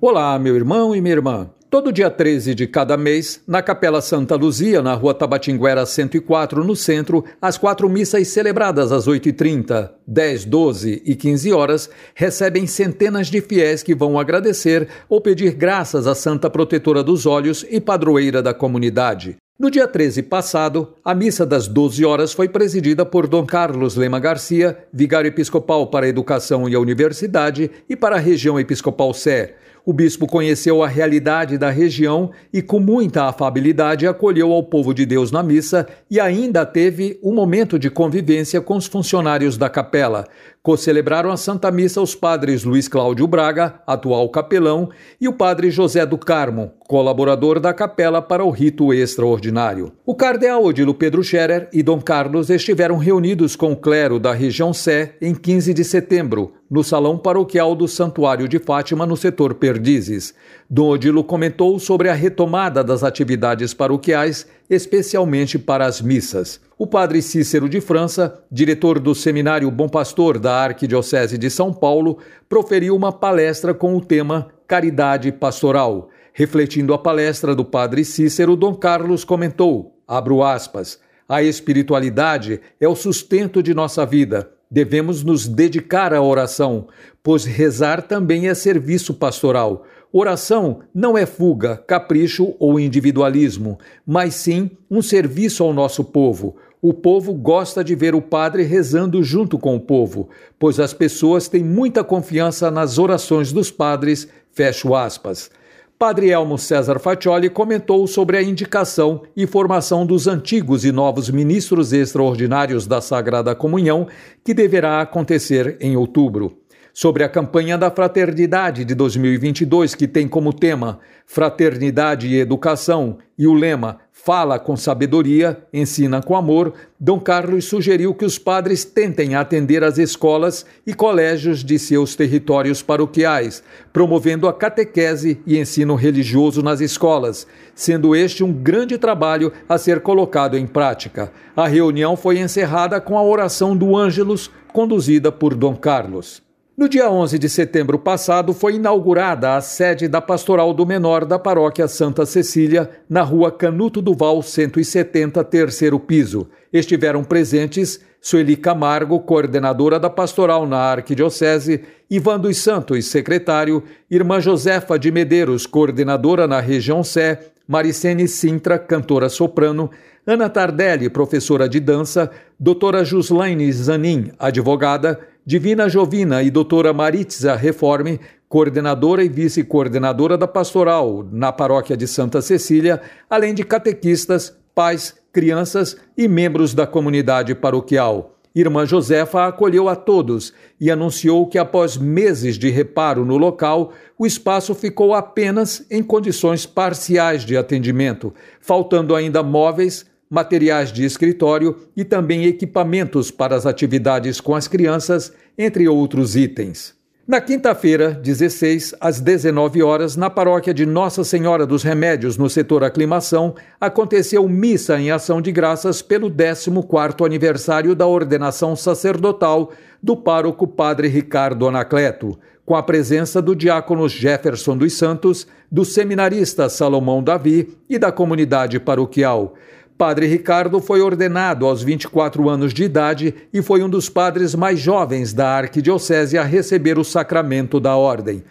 Olá, meu irmão e minha irmã. Todo dia 13 de cada mês, na Capela Santa Luzia, na rua Tabatinguera 104, no centro, as quatro missas celebradas às 8h30, 10, 12 e 15 horas recebem centenas de fiéis que vão agradecer ou pedir graças à Santa Protetora dos Olhos e padroeira da comunidade. No dia 13 passado, a missa das 12 horas foi presidida por Dom Carlos Lema Garcia, vigário episcopal para a educação e a universidade e para a região episcopal Sé. O bispo conheceu a realidade da região e, com muita afabilidade, acolheu ao povo de Deus na missa e ainda teve um momento de convivência com os funcionários da capela. Co-celebraram a Santa Missa os padres Luiz Cláudio Braga, atual capelão, e o padre José do Carmo, colaborador da capela para o rito extraordinário. O cardeal Odilo Pedro Scherer e Dom Carlos estiveram reunidos com o clero da região Sé em 15 de setembro, no salão paroquial do Santuário de Fátima, no setor Perdizes. Dom Odilo comentou sobre a retomada das atividades paroquiais, especialmente para as missas. O padre Cícero de França, diretor do Seminário Bom Pastor da Arquidiocese de São Paulo, proferiu uma palestra com o tema Caridade Pastoral. Refletindo a palestra do padre Cícero, Dom Carlos comentou, abro aspas, a espiritualidade é o sustento de nossa vida Devemos nos dedicar à oração, pois rezar também é serviço pastoral. Oração não é fuga, capricho ou individualismo, mas sim um serviço ao nosso povo. O povo gosta de ver o padre rezando junto com o povo, pois as pessoas têm muita confiança nas orações dos padres. Fecho aspas. Padre Elmo César Faccioli comentou sobre a indicação e formação dos antigos e novos ministros extraordinários da Sagrada Comunhão, que deverá acontecer em outubro. Sobre a campanha da Fraternidade de 2022, que tem como tema Fraternidade e Educação e o lema fala com sabedoria, ensina com amor, Dom Carlos sugeriu que os padres tentem atender as escolas e colégios de seus territórios paroquiais, promovendo a catequese e ensino religioso nas escolas, sendo este um grande trabalho a ser colocado em prática. A reunião foi encerrada com a oração do Ângelus, conduzida por Dom Carlos. No dia 11 de setembro passado, foi inaugurada a sede da Pastoral do Menor da Paróquia Santa Cecília, na rua Canuto Duval 170, terceiro piso. Estiveram presentes Sueli Camargo, coordenadora da Pastoral na Arquidiocese, Ivan dos Santos, secretário, Irmã Josefa de Medeiros, coordenadora na região Sé, Maricene Sintra, cantora soprano, Ana Tardelli, professora de dança, doutora Juslaine Zanin, advogada, Divina Jovina e doutora Maritza Reforme, coordenadora e vice-coordenadora da pastoral na paróquia de Santa Cecília, além de catequistas, pais, crianças e membros da comunidade paroquial. Irmã Josefa acolheu a todos e anunciou que, após meses de reparo no local, o espaço ficou apenas em condições parciais de atendimento, faltando ainda móveis, materiais de escritório e também equipamentos para as atividades com as crianças, entre outros itens. Na quinta-feira, 16, às 19 horas, na paróquia de Nossa Senhora dos Remédios, no setor Aclimação, aconteceu missa em ação de graças pelo 14º aniversário da ordenação sacerdotal do pároco Padre Ricardo Anacleto, com a presença do diácono Jefferson dos Santos, do seminarista Salomão Davi e da comunidade paroquial. Padre Ricardo foi ordenado aos 24 anos de idade e foi um dos padres mais jovens da arquidiocese a receber o sacramento da ordem.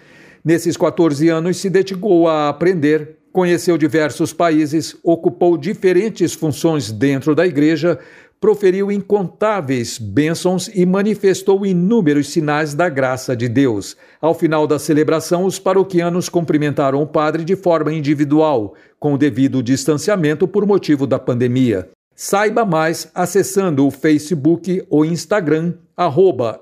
Nesses 14 anos se dedicou a aprender, conheceu diversos países, ocupou diferentes funções dentro da igreja, proferiu incontáveis bênçãos e manifestou inúmeros sinais da graça de Deus. Ao final da celebração, os paroquianos cumprimentaram o padre de forma individual, com o devido distanciamento por motivo da pandemia. Saiba mais acessando o Facebook ou Instagram, arroba.